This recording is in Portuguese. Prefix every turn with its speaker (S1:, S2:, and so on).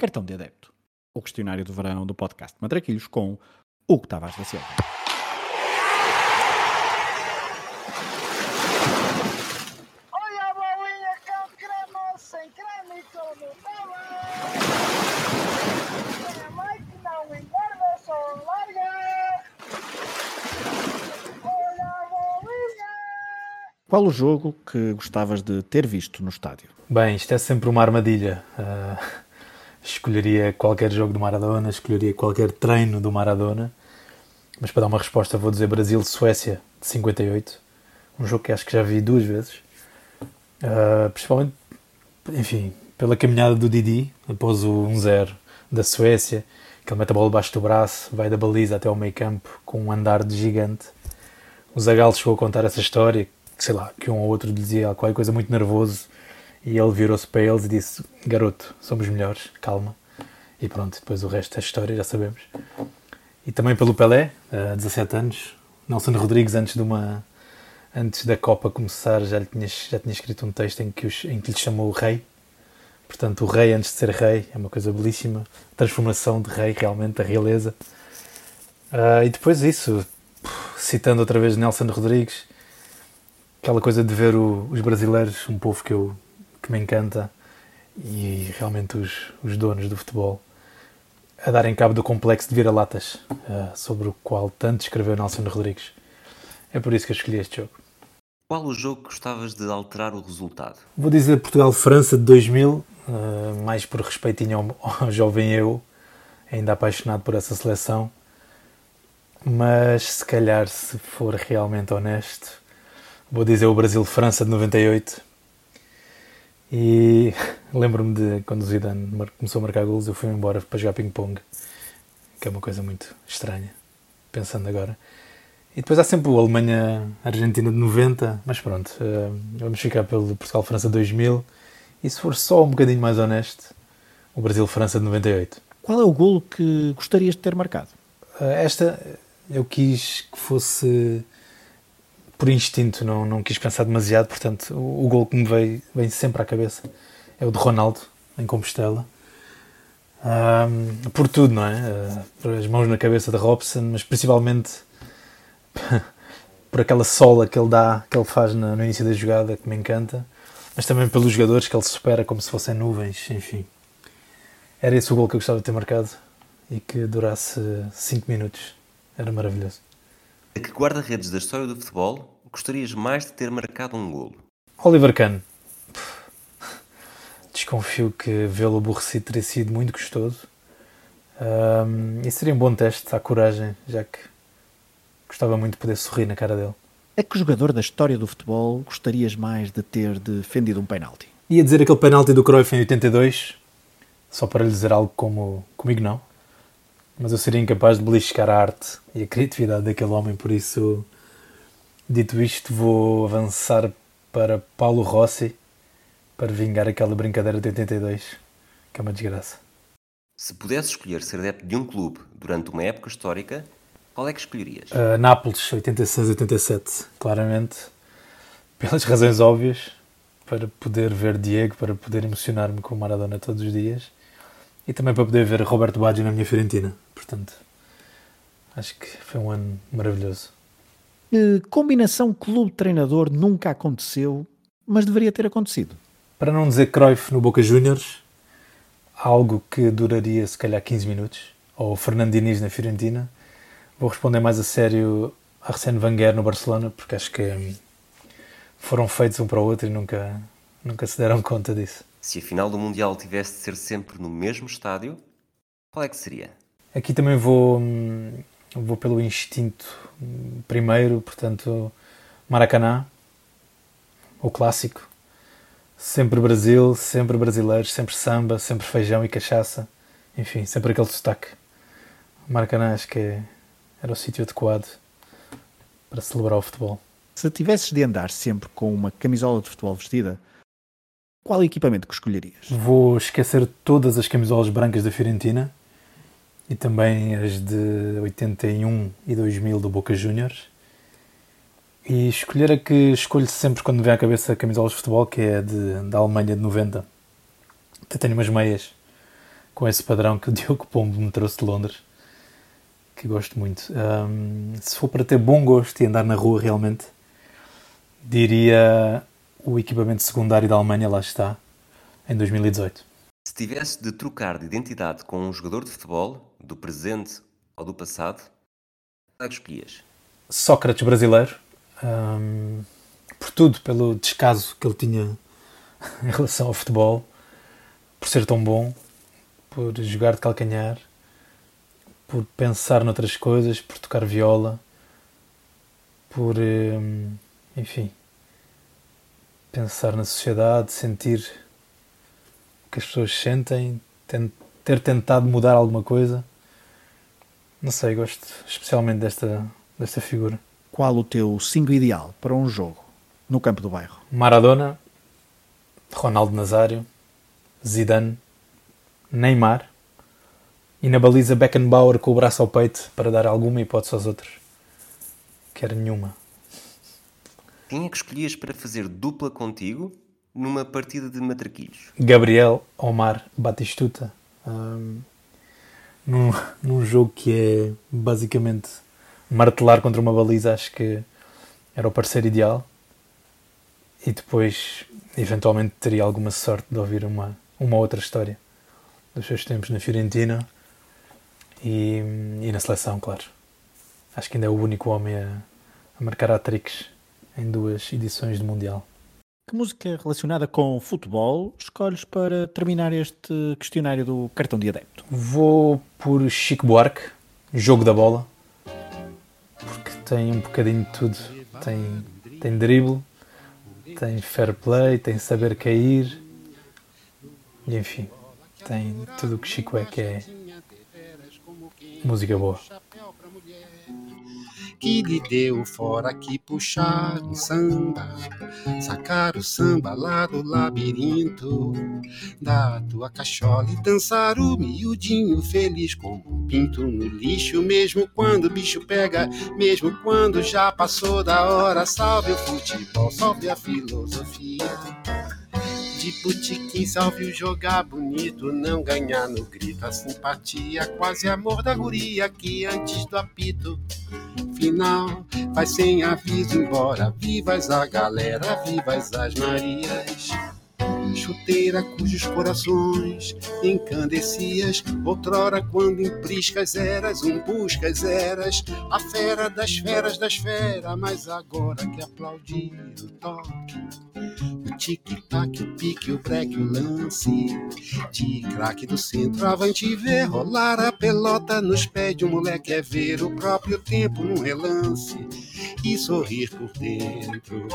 S1: Cartão de Adepto, o questionário do verão do podcast Matraquilhos com Hugo Tavares da Silva.
S2: Olha a bolinha com creme, sem creme e com Nutella. A só larga. Olha a bolinha.
S1: Qual o jogo que gostavas de ter visto no estádio?
S3: Bem, isto é sempre uma armadilha. Ah, escolheria qualquer jogo do Maradona, escolheria qualquer treino do Maradona. Mas para dar uma resposta vou dizer Brasil-Suécia de 58. Um jogo que acho que já vi duas vezes. Ah, principalmente, enfim, pela caminhada do Didi, após o 1-0 da Suécia, que ele mete a bola debaixo do braço, vai da baliza até ao meio campo com um andar de gigante. O Zagallo chegou a contar essa história, que, sei lá, que um ou outro dizia qualquer coisa muito nervoso e ele virou-se para eles e disse: Garoto, somos melhores, calma. E pronto, depois o resto é história, já sabemos. E também pelo Pelé, a 17 anos. Nelson Rodrigues, antes, de uma, antes da Copa começar, já, lhe tinha, já tinha escrito um texto em que, os, em que lhe chamou o Rei. Portanto, o Rei antes de ser Rei é uma coisa belíssima. Transformação de Rei, realmente, da realeza. Ah, e depois isso, citando outra vez Nelson Rodrigues, aquela coisa de ver o- os brasileiros, um povo que, eu, que me encanta, e realmente os, os donos do futebol, a darem cabo do complexo de vira-latas, ah, sobre o qual tanto escreveu Nelson Rodrigues. É por isso que eu escolhi este jogo.
S4: Qual o jogo que gostavas de alterar o resultado?
S3: Vou dizer Portugal-França de 2000, ah, mais por respeitinho ao, ao jovem eu, ainda apaixonado por essa seleção. Mas se calhar, se for realmente honesto, vou dizer o Brasil-França de 98. E lembro-me de quando o Zidane começou a marcar golos, eu fui embora para jogar ping-pong, que é uma coisa muito estranha, pensando agora. E depois há sempre o Alemanha-Argentina de 90, mas pronto, eh, vamos ficar pelo Portugal-França 2000. E se for só um bocadinho mais honesto, o Brasil-França de 98.
S1: Qual é o golo que gostarias de ter marcado?
S3: Eh, Esta eu quis que fosse por instinto, não, não quis pensar demasiado, portanto o, o gol que me veio, vem sempre à cabeça é o de Ronaldo, em Compostela. Ahm, por tudo, não é? Eh, por as mãos na cabeça de Robson, mas principalmente por aquela sola que ele dá, que ele faz na- no início da jogada, que me encanta, mas também pelos jogadores que ele supera como se fossem nuvens, enfim. Era esse o gol que eu gostava de ter marcado e que durasse 5 minutos. Era maravilhoso.
S4: A que guarda-redes da história do futebol gostarias mais de ter marcado um golo?
S3: Oliver Kahn. Desconfio que vê-lo aborrecido teria sido muito gostoso. Ahm, e seria um bom teste à coragem, já que gostava muito de poder sorrir na cara dele.
S1: A que jogador da história do futebol gostarias mais de ter defendido um penalti?
S3: Ia dizer aquele penalti do Cruyff em 82, só para lhe dizer algo como comigo não. Mas eu seria incapaz de beliscar a arte e a criatividade daquele homem, por isso, dito isto, vou avançar para Paulo Rossi para vingar aquela brincadeira de 82, que é uma desgraça.
S4: Se pudesse escolher ser adepto de um clube durante uma época histórica, qual é que escolherias?
S3: Uh, Nápoles, 86-87, claramente, pelas razões óbvias, para poder ver Diego, para poder emocionar-me com o Maradona todos os dias e também para poder ver Roberto Baggio na minha Fiorentina. Portanto, acho que foi um ano maravilhoso.
S1: Que combinação clube-treinador nunca aconteceu, mas deveria ter acontecido?
S3: Para não dizer Cruyff no Boca Juniors, algo que duraria se calhar 15 minutos, ou Fernando Diniz na Fiorentina, vou responder mais a sério a Arsène Wenger no Barcelona, porque acho que hum, foram feitos um para o outro e nunca, nunca se deram conta disso.
S4: Se a final do Mundial tivesse de ser sempre no mesmo estádio, qual é que seria?
S3: Aqui também vou, hum, vou pelo instinto hum, primeiro, portanto, Maracanã, o clássico. Sempre Brasil, sempre brasileiros, sempre samba, sempre feijão e cachaça. Enfim, sempre aquele sotaque. Maracanã acho que é- era o sítio adequado para celebrar o futebol.
S1: Se tivesses de andar sempre com uma camisola de futebol vestida, qual equipamento que escolherias?
S3: Vou esquecer todas as camisolas brancas da Fiorentina e também as de 81 e 2000 do Boca Juniors. E escolher a que escolho sempre quando me vem à cabeça camisolas de futebol, que é de, da Alemanha de 90. Até tenho umas meias com esse padrão que o Diogo Pombo me trouxe de Londres, que gosto muito. Um, se for para ter bom gosto e andar na rua realmente, diria o equipamento secundário da Alemanha, lá está, em 2018.
S4: Se tivesse de trocar de identidade com um jogador de futebol, do presente ou do passado, é que escolhias?
S3: Sócrates brasileiro, um, por tudo, pelo descaso que ele tinha em relação ao futebol, por ser tão bom, por jogar de calcanhar, por pensar noutras coisas, por tocar viola, por, um, enfim, pensar na sociedade, sentir o que as pessoas sentem, ter tentado mudar alguma coisa. Não sei, gosto especialmente desta, desta figura.
S1: Qual o teu 5 ideal para um jogo no campo do bairro?
S3: Maradona, Ronaldo Nazário, Zidane, Neymar e na baliza Beckenbauer com o braço ao peito para dar alguma hipótese aos outros. Quero nenhuma.
S4: Quem é que escolhias para fazer dupla contigo numa partida de matraquilhos?
S3: Gabriel Omar Batistuta. Um, num, num jogo que é basicamente martelar contra uma baliza, acho que era o parceiro ideal. E depois, eventualmente, teria alguma sorte de ouvir uma, uma outra história dos seus tempos na Fiorentina e, e na seleção, claro. Acho que ainda é o único homem a, a marcar hat-tricks em duas edições do Mundial.
S1: Que música relacionada com futebol escolhes para terminar este questionário do cartão de adepto?
S3: Vou por Chico Buarque, Jogo da Bola, porque tem um bocadinho de tudo. Tem, tem drible, tem fair play, tem saber cair, e enfim, tem tudo o que Chico é que é música boa
S5: que lhe deu fora que puxar um samba, sacar o samba lá do labirinto da tua cachola e dançar o miudinho feliz como um pinto no lixo, mesmo quando o bicho pega, mesmo quando já passou da hora. Salve o futebol, salve a filosofia de botiquim, salve o jogar bonito, não ganhar no grito, a simpatia, quase amor da guria que antes do apito final vai sem aviso embora. Vivas a galera, vivas as Marias. Chuteira cujos corações encandecias, outrora quando em priscas eras, um buscas eras, a fera das feras das feras, mas agora que aplaudir o toque tic-tac, o pique, o break, o lance. De craque do centro, avante ver rolar a pelota nos pés de um moleque. É ver o próprio tempo num relance e sorrir por dentro.